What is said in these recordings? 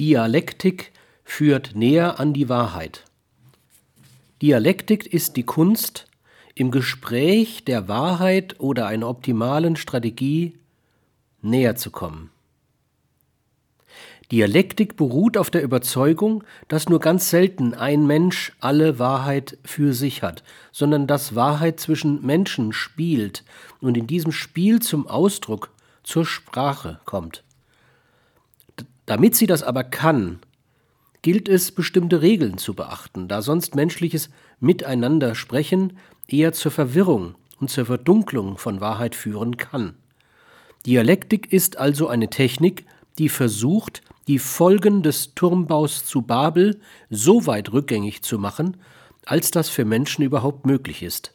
Dialektik führt näher an die Wahrheit. Dialektik ist die Kunst, im Gespräch der Wahrheit oder einer optimalen Strategie näher zu kommen. Dialektik beruht auf der Überzeugung, dass nur ganz selten ein Mensch alle Wahrheit für sich hat, sondern dass Wahrheit zwischen Menschen spielt und in diesem Spiel zum Ausdruck, zur Sprache kommt. Damit sie das aber kann, gilt es, bestimmte Regeln zu beachten, da sonst menschliches Miteinander sprechen eher zur Verwirrung und zur Verdunklung von Wahrheit führen kann. Dialektik ist also eine Technik, die versucht, die Folgen des Turmbaus zu Babel so weit rückgängig zu machen, als das für Menschen überhaupt möglich ist.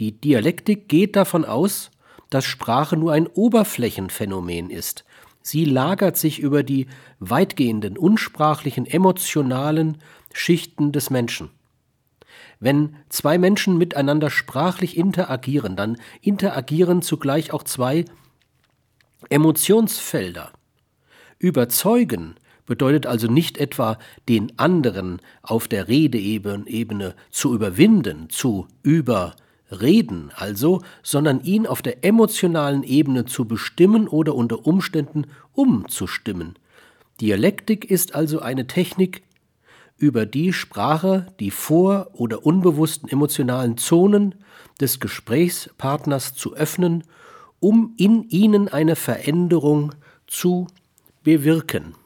Die Dialektik geht davon aus, dass Sprache nur ein Oberflächenphänomen ist. Sie lagert sich über die weitgehenden unsprachlichen emotionalen Schichten des Menschen. Wenn zwei Menschen miteinander sprachlich interagieren, dann interagieren zugleich auch zwei Emotionsfelder. Überzeugen bedeutet also nicht etwa, den anderen auf der Redeebene zu überwinden, zu überreden also, sondern ihn auf der emotionalen Ebene zu bestimmen oder unter Umständen umzustimmen. Dialektik ist also eine Technik, über die Sprache die vor- oder unbewussten emotionalen Zonen des Gesprächspartners zu öffnen, um in ihnen eine Veränderung zu bewirken